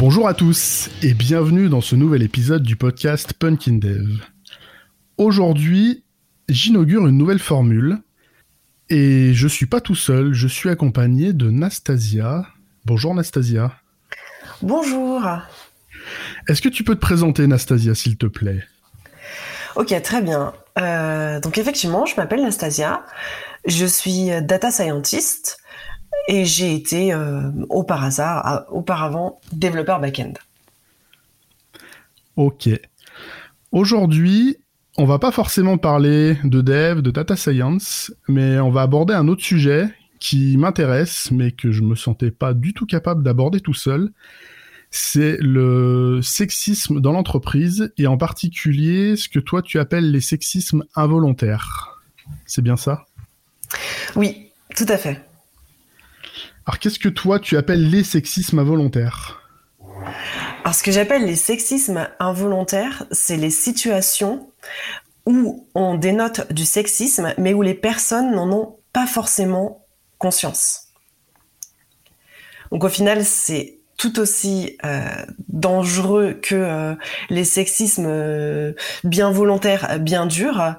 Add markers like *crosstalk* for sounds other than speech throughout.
Bonjour à tous et bienvenue dans ce nouvel épisode du podcast Punkin Dev. Aujourd'hui, j'inaugure une nouvelle formule et je suis pas tout seul, je suis accompagné de Nastasia. Bonjour Nastasia. Bonjour. Est-ce que tu peux te présenter Nastasia s'il te plaît? Ok, très bien. Euh, donc effectivement, je m'appelle Nastasia, je suis data scientist et j'ai été euh, au par hasard, auparavant développeur back-end. Ok. Aujourd'hui, on va pas forcément parler de dev, de data science, mais on va aborder un autre sujet qui m'intéresse, mais que je me sentais pas du tout capable d'aborder tout seul. C'est le sexisme dans l'entreprise et en particulier ce que toi tu appelles les sexismes involontaires. C'est bien ça? Oui, tout à fait. Alors qu'est-ce que toi tu appelles les sexismes involontaires? Alors, ce que j'appelle les sexismes involontaires, c'est les situations où on dénote du sexisme, mais où les personnes n'en ont pas forcément conscience. Donc, au final, c'est tout aussi euh, dangereux que euh, les sexismes euh, bien volontaires, bien durs,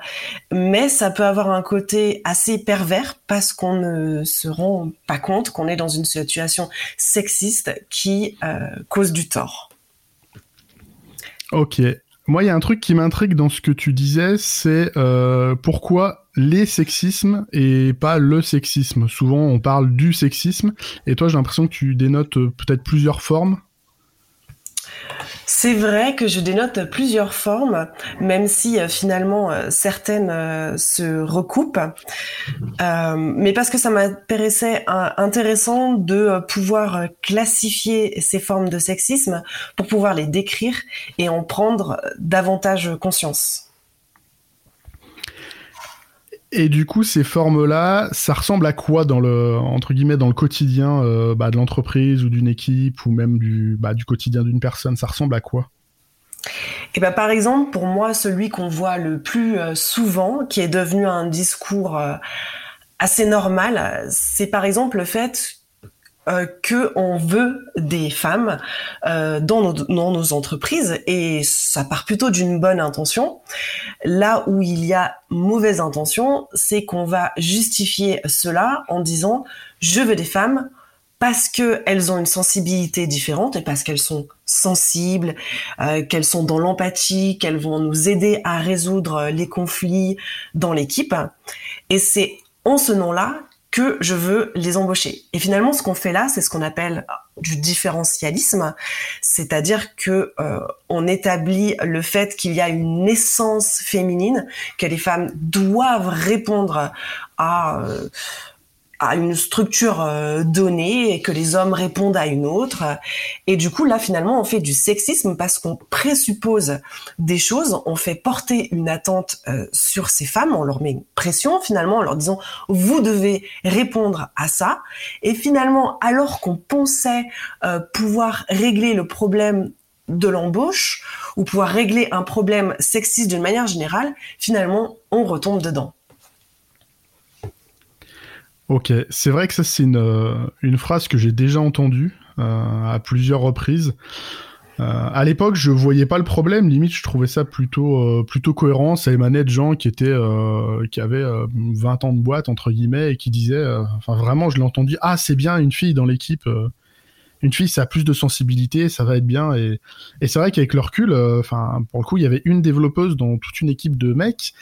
mais ça peut avoir un côté assez pervers parce qu'on ne se rend pas compte qu'on est dans une situation sexiste qui cause du tort. Ok. Moi, il y a un truc qui m'intrigue dans ce que tu disais, c'est pourquoi les sexismes et pas le sexisme? Souvent, on parle du sexisme, et toi, j'ai l'impression que tu dénotes euh, peut-être plusieurs formes. C'est vrai que je dénote plusieurs formes, même si euh, finalement euh, certaines se recoupent, mais parce que ça m'intéressait intéressant de pouvoir classifier ces formes de sexisme pour pouvoir les décrire et en prendre davantage conscience. Et du coup, ces formes-là, ça ressemble à quoi dans le entre guillemets dans le quotidien euh, bah, de l'entreprise ou d'une équipe ou même du bah, du quotidien d'une personne? Ça ressemble à quoi? Et ben par exemple, pour moi, celui qu'on voit le plus euh, souvent, qui est devenu un discours euh, assez normal, c'est par exemple le fait euh, que on veut des femmes euh, dans, nos, dans, nos, entreprises et ça part plutôt d'une bonne intention. Là où il y a mauvaise intention, c'est qu'on va justifier cela en disant je veux des femmes parce que elles ont une sensibilité différente et parce qu'elles sont sensibles, euh, qu'elles sont dans l'empathie, qu'elles vont nous aider à résoudre les conflits dans l'équipe. Et c'est en ce nom-là que je veux les embaucher. Et finalement, ce qu'on fait là, c'est ce qu'on appelle du différentialisme, c'est-à-dire que euh, on établit le fait qu'il y a une essence féminine, que les femmes doivent répondre à euh, à une structure euh, donnée et que les hommes répondent à une autre. Et du coup, là, finalement, on fait du sexisme parce qu'on présuppose des choses, on fait porter une attente euh, sur ces femmes, on leur met une pression finalement en leur disant vous devez répondre à ça. Et finalement, alors qu'on pensait euh, pouvoir régler le problème de l'embauche ou pouvoir régler un problème sexiste d'une manière générale, finalement, on retombe dedans. Ok, c'est vrai que ça c'est une, euh, phrase que j'ai déjà entendue euh, à plusieurs reprises. Euh, à l'époque, je voyais pas le problème. Limite, je trouvais ça plutôt euh, plutôt cohérent. Ça émanait de gens qui étaient qui avaient 20 ans de boîte entre guillemets et qui disaient, enfin vraiment, je l'ai entendu. Ah, c'est bien une fille dans l'équipe. une fille, ça a plus de sensibilité, ça va être bien. Et, et c'est vrai qu'avec le recul, pour le coup, il y avait une développeuse dans toute une équipe de mecs.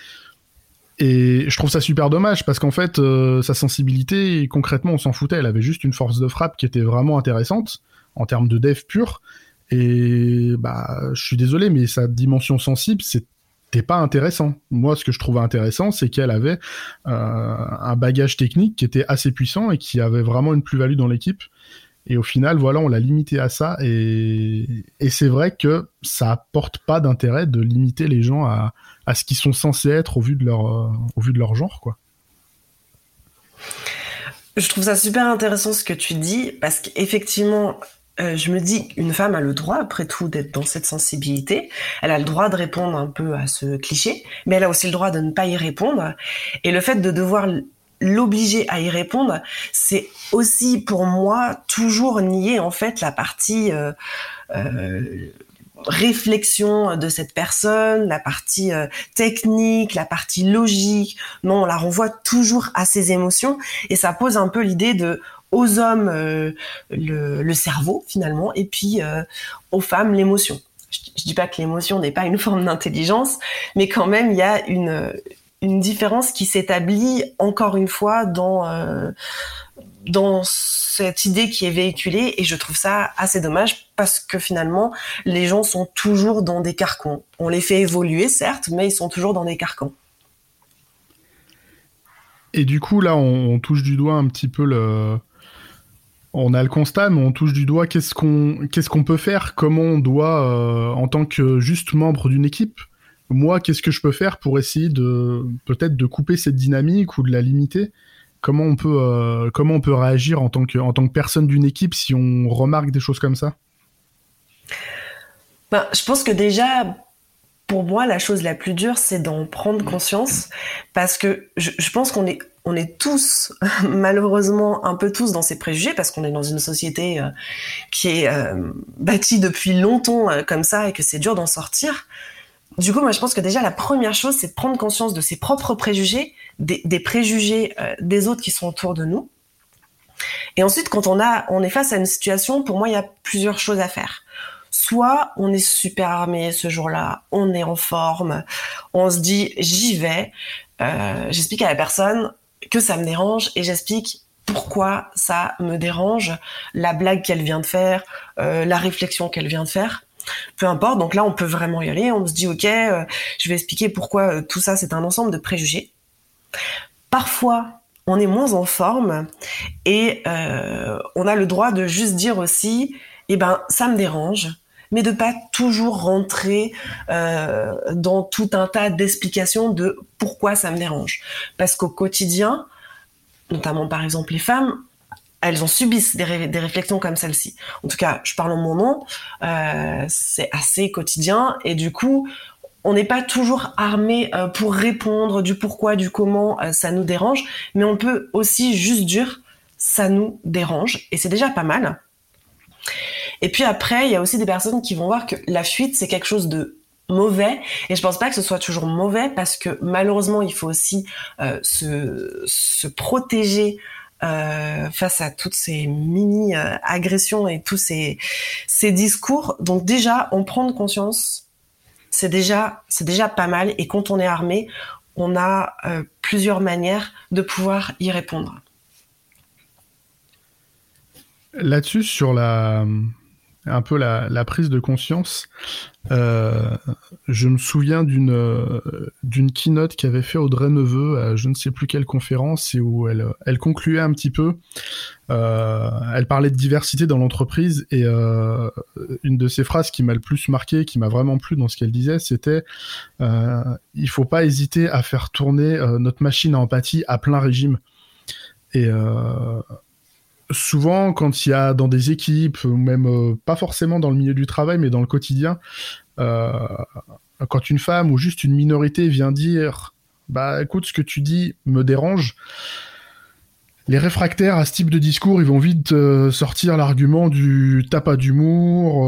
Et je trouve ça super dommage parce qu'en fait, euh, sa sensibilité, concrètement, on s'en foutait. Elle avait juste une force de frappe qui était vraiment intéressante en termes de dev pur. Et bah, je suis désolé, mais sa dimension sensible, c'était pas intéressant. Moi, ce que je trouvais intéressant, c'est qu'elle avait euh, un bagage technique qui était assez puissant et qui avait vraiment une plus-value dans l'équipe. Et au final, voilà, on l'a limité à ça. Et, et c'est vrai que ça apporte pas d'intérêt de limiter les gens à, à ce qu'ils sont censés être au vu de leur, euh, genre. Je trouve ça super intéressant ce que tu dis parce qu'effectivement, euh, je me dis qu'une femme a le droit, après tout, d'être dans cette sensibilité. Elle a le droit de répondre un peu à ce cliché, mais elle a aussi le droit de ne pas y répondre. Et le fait de devoir l'obliger à y répondre, c'est aussi pour moi toujours nier en fait la partie euh, réflexion de cette personne, la partie euh, technique, la partie logique. Non, on la renvoie toujours à ses émotions et ça pose un peu l'idée de aux hommes le, le, cerveau finalement et puis aux femmes l'émotion. Je, je dis pas que l'émotion n'est pas une forme d'intelligence, mais quand même il y a une une différence qui s'établit encore une fois dans euh, dans cette idée qui est véhiculée et je trouve ça assez dommage parce que finalement les gens sont toujours dans des carcans. On les fait évoluer certes, mais ils sont toujours dans des carcans. Et du coup là on, touche du doigt un petit peu le on a le constat, mais on touche du doigt qu'est-ce qu'on qu'est-ce qu'on peut faire, comment on doit, euh, en tant que juste membre d'une équipe, moi, qu'est-ce que je peux faire pour essayer de peut-être de couper cette dynamique ou de la limiter? Comment on peut euh, comment on peut réagir en tant que en tant que personne d'une équipe si on remarque des choses comme ça? Ben, je pense que déjà pour moi, la chose la plus dure, c'est d'en prendre conscience, parce que je, pense qu'on est, on est tous, *laughs* malheureusement, un peu tous dans ces préjugés, parce qu'on est dans une société euh, qui est euh, bâtie depuis longtemps comme ça et que c'est dur d'en sortir. Du coup, moi, je pense que déjà la première chose, c'est de prendre conscience de ses propres préjugés, des, préjugés euh, des autres qui sont autour de nous. Et ensuite, quand on a, on est face à une situation, pour moi, il y a plusieurs choses à faire. Soit on est super armé ce jour-là, on est en forme, on se dit j'y vais. Euh, j'explique à la personne que ça me dérange et j'explique pourquoi ça me dérange, la blague qu'elle vient de faire, euh, la réflexion qu'elle vient de faire peu importe. Donc là, on peut vraiment y aller. On se dit, ok, euh, je vais expliquer pourquoi tout ça, c'est un ensemble de préjugés. Parfois, on est moins en forme et on a le droit de juste dire aussi, eh ben, ça me dérange mais de pas toujours rentrer dans tout un tas d'explications de pourquoi ça me dérange. Parce qu'au quotidien, notamment par exemple les femmes, elles en subissent des, réflexions comme celle-ci. En tout cas, je parle en mon nom, euh, c'est assez quotidien et du coup, on n'est pas toujours armé euh, pour répondre du pourquoi, du comment euh, ça nous dérange, mais on peut aussi juste dire ça nous dérange et c'est déjà pas mal. Et puis après, il y a aussi des personnes qui vont voir que la fuite c'est quelque chose de mauvais et je pense pas que ce soit toujours mauvais parce que malheureusement il faut aussi se, se protéger euh, face à toutes ces mini euh, agressions et tous ces, ces discours. Donc déjà, en prendre conscience, c'est déjà c'est déjà pas mal. Et quand on est armé, on a euh, plusieurs manières de pouvoir y répondre. Là-dessus, sur la un peu la, prise de conscience. Euh, je me souviens d'une euh, d'une keynote qu'avait fait Audrey Neveu à je ne sais plus quelle conférence et où elle concluait un petit peu. Euh, elle parlait de diversité dans l'entreprise et une de ses phrases qui m'a le plus marqué, qui m'a vraiment plu dans ce qu'elle disait, c'était il faut pas hésiter à faire tourner notre machine à empathie à plein régime. Et souvent, quand il y a dans des équipes, ou même euh, pas forcément dans le milieu du travail, mais dans le quotidien, euh, quand une femme ou juste une minorité vient dire Bah écoute, ce que tu dis me dérange, les réfractaires à ce type de discours, ils vont vite euh, sortir l'argument du t'as pas d'humour,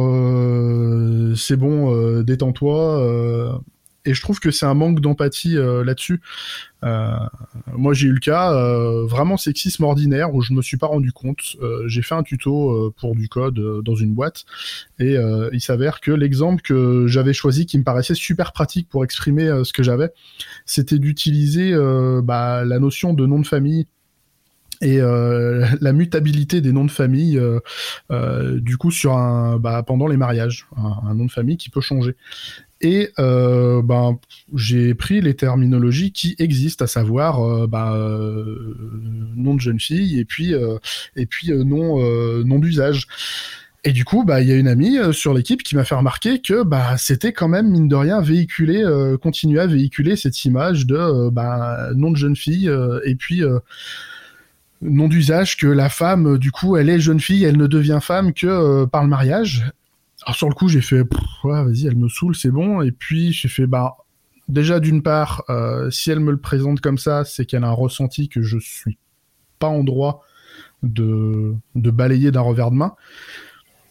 c'est bon, détends-toi. Et je trouve que c'est un manque d'empathie là-dessus. Euh, moi, j'ai eu le cas euh, vraiment sexisme ordinaire où je me suis pas rendu compte. Euh, j'ai fait un tuto pour du code dans une boîte et il s'avère que l'exemple que j'avais choisi, qui me paraissait super pratique pour exprimer ce que j'avais, c'était d'utiliser bah, la notion de nom de famille et *laughs* la mutabilité des noms de famille du coup sur bah, pendant les mariages un, nom de famille qui peut changer et euh, ben, j'ai pris les terminologies qui existent, à savoir euh, ben, euh, nom de jeune fille et puis, et puis nom, nom d'usage. Et du coup, bah, il y a une amie sur l'équipe qui m'a fait remarquer que bah, c'était quand même, mine de rien, véhiculé, continuer à véhiculer cette image de bah, nom de jeune fille et puis nom d'usage que la femme, du coup, elle est jeune fille, elle ne devient femme que par le mariage. Alors sur le coup, j'ai fait, vas-y, elle me saoule, c'est bon. Et puis j'ai fait, bah, déjà d'une part, si elle me le présente comme ça, c'est qu'elle a un ressenti que je suis pas en droit de, de balayer d'un revers de main.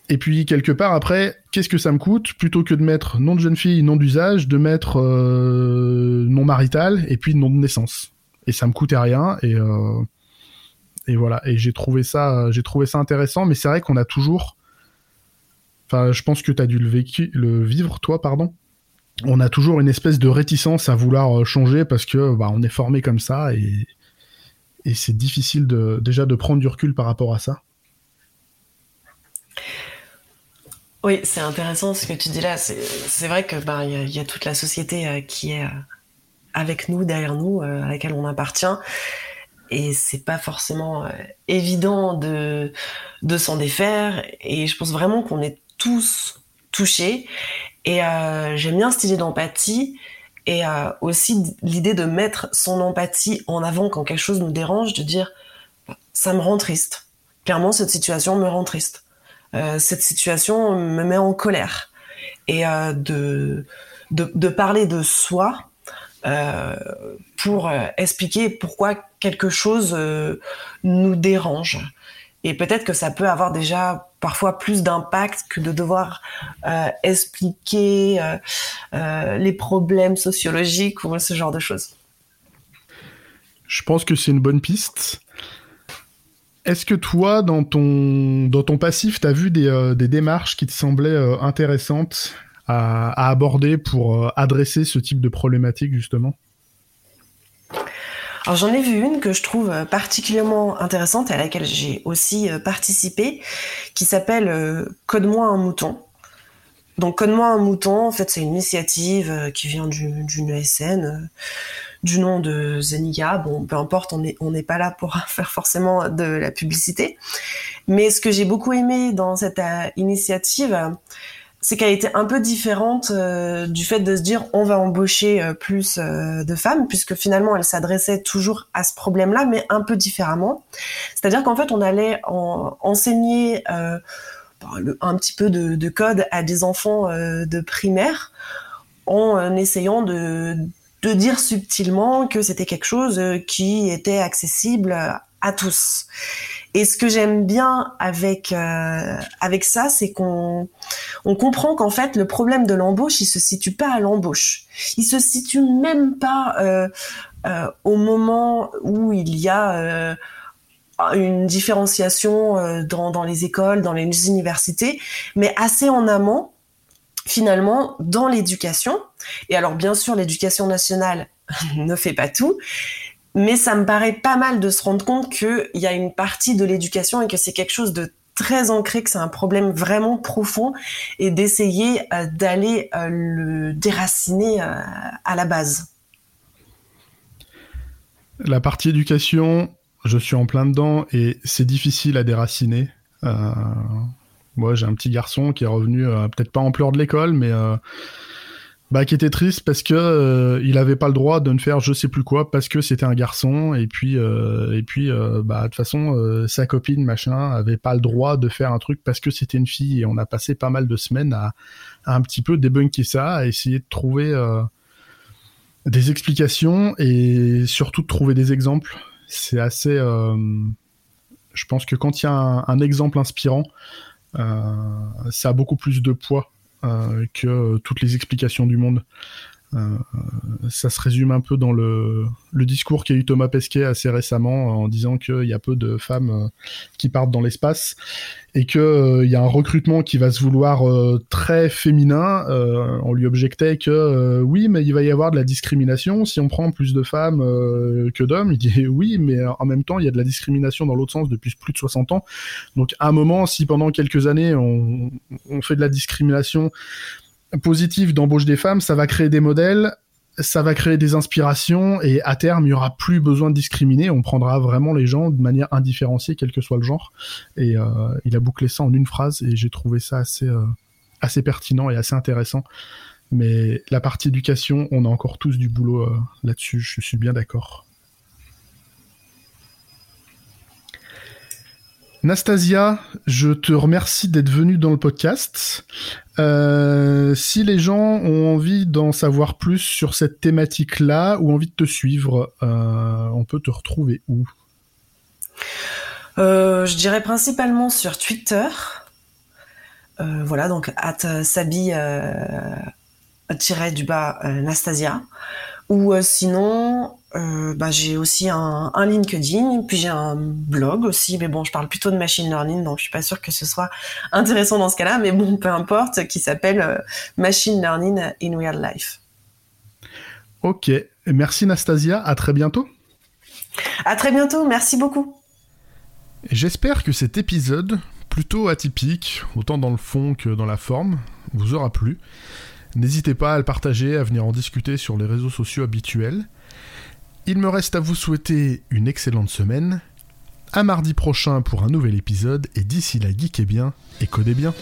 Et puis quelque part après, qu'est-ce que ça me coûte plutôt que de mettre nom de jeune fille, nom d'usage, de mettre euh, nom marital et puis nom de naissance. Et ça me coûtait rien et euh, et voilà. Et j'ai trouvé ça j'ai trouvé ça intéressant, mais c'est vrai qu'on a toujours. Enfin, je pense que tu as dû le, vivre toi, pardon. On a toujours une espèce de réticence à vouloir euh, changer parce que bah, on est formé comme ça et et c'est difficile de déjà de prendre du recul par rapport à ça. Oui, c'est intéressant ce que tu dis là. C'est vrai que ben il y, a toute la société euh, qui est euh, avec nous, derrière nous, à laquelle on appartient, et c'est pas forcément évident de de s'en défaire. Et je pense vraiment qu'on est tous touchés. Et j'aime bien cette idée d'empathie et aussi l'idée de mettre son empathie en avant quand quelque chose nous dérange, de dire ça me rend triste. Clairement, cette situation me rend triste euh, cette situation me met en colère. Et euh, de, de, parler de soi euh, pour expliquer pourquoi quelque chose nous dérange. Et peut-être que ça peut avoir déjà parfois plus d'impact que de devoir euh, expliquer euh, euh, les problèmes sociologiques ou ce genre de choses. Je pense que c'est une bonne piste. Est-ce que toi, dans ton, dans ton passif, tu as vu des, des, démarches qui te semblaient intéressantes à, à, aborder pour adresser ce type de problématique, justement? Alors j'en ai vu une que je trouve particulièrement intéressante et à laquelle j'ai aussi participé, qui s'appelle Code-moi un mouton. Donc Code-moi un mouton, en fait c'est une initiative qui vient d'une ESN du nom de Zeniga. Bon, peu importe, on n'est pas là pour *laughs* faire forcément de la publicité. Mais ce que j'ai beaucoup aimé dans cette euh, initiative, c'est qu'elle était un peu différente euh, du fait de se dire on va embaucher euh, plus de femmes, puisque finalement elle s'adressait toujours à ce problème-là, mais un peu différemment. C'est-à-dire qu'en fait on allait en, enseigner un petit peu de, de, code à des enfants de primaire en essayant de dire subtilement que c'était quelque chose euh, qui était accessible à tous. Et ce que j'aime bien avec euh, avec ça, c'est qu'on on comprend qu'en fait le problème de l'embauche, il se situe pas à l'embauche. Il se situe même pas euh, euh, au moment où il y a une différenciation dans, dans les écoles, dans les universités, mais assez en amont finalement dans l'éducation. Et alors bien sûr, l'éducation nationale *laughs* ne fait pas tout, mais ça me paraît pas mal de se rendre compte qu'il y a une partie de l'éducation et que c'est quelque chose de très ancré, que c'est un problème vraiment profond, et d'essayer euh, d'aller euh, le déraciner euh, à la base. La partie éducation, je suis en plein dedans et c'est difficile à déraciner. Moi, j'ai un petit garçon qui est revenu, peut-être pas en pleurs de l'école, mais bah, qui était triste parce que euh, il avait pas le droit de ne faire je sais plus quoi parce que c'était un garçon et puis et puis bah de toute façon sa copine machin avait pas le droit de faire un truc parce que c'était une fille et on a passé pas mal de semaines à, un petit peu débunker ça à essayer de trouver des explications et surtout de trouver des exemples. C'est assez je pense que quand il y a un exemple inspirant euh, ça a beaucoup plus de poids euh, que toutes les explications du monde. Euh, ça se résume un peu dans le, discours qu'a eu Thomas Pesquet assez récemment en disant qu'il y a peu de femmes qui partent dans l'espace et qu'il euh, y a un recrutement qui va se vouloir euh, très féminin. Euh, on lui objectait que oui, mais il va y avoir de la discrimination si on prend plus de femmes que d'hommes. Il dit oui, mais en même temps, il y a de la discrimination dans l'autre sens depuis plus de 60 ans. Donc à un moment, si pendant quelques années on fait de la discrimination positive d'embauche des femmes, ça va créer des modèles ça va créer des inspirations et à terme, il y aura plus besoin de discriminer. On prendra vraiment les gens de manière indifférenciée, quel que soit le genre. Et euh, il a bouclé ça en une phrase et j'ai trouvé ça assez, euh, assez pertinent et assez intéressant. Mais la partie éducation, on a encore tous du boulot euh, là-dessus. Je suis bien d'accord. Nastasia, je te remercie d'être venue dans le podcast. Euh, si les gens ont envie d'en savoir plus sur cette thématique-là ou envie de te suivre, euh, on peut te retrouver où? Euh, Je dirais principalement sur Twitter. voilà, donc at sabi du bas Nastasia. Ou sinon, euh, bah, j'ai aussi un, un, LinkedIn, puis j'ai un blog aussi, mais bon, je parle plutôt de machine learning, donc je suis pas sûre que ce soit intéressant dans ce cas-là, mais bon, peu importe, qui s'appelle euh, Machine Learning in Real Life. Ok, merci Nastasia, à très bientôt. À très bientôt, merci beaucoup. J'espère que cet épisode, plutôt atypique, autant dans le fond que dans la forme, vous aura plu. N'hésitez pas à le partager, à venir en discuter sur les réseaux sociaux habituels. Il me reste à vous souhaiter une excellente semaine. À mardi prochain pour un nouvel épisode et d'ici là, geekez bien et codez bien.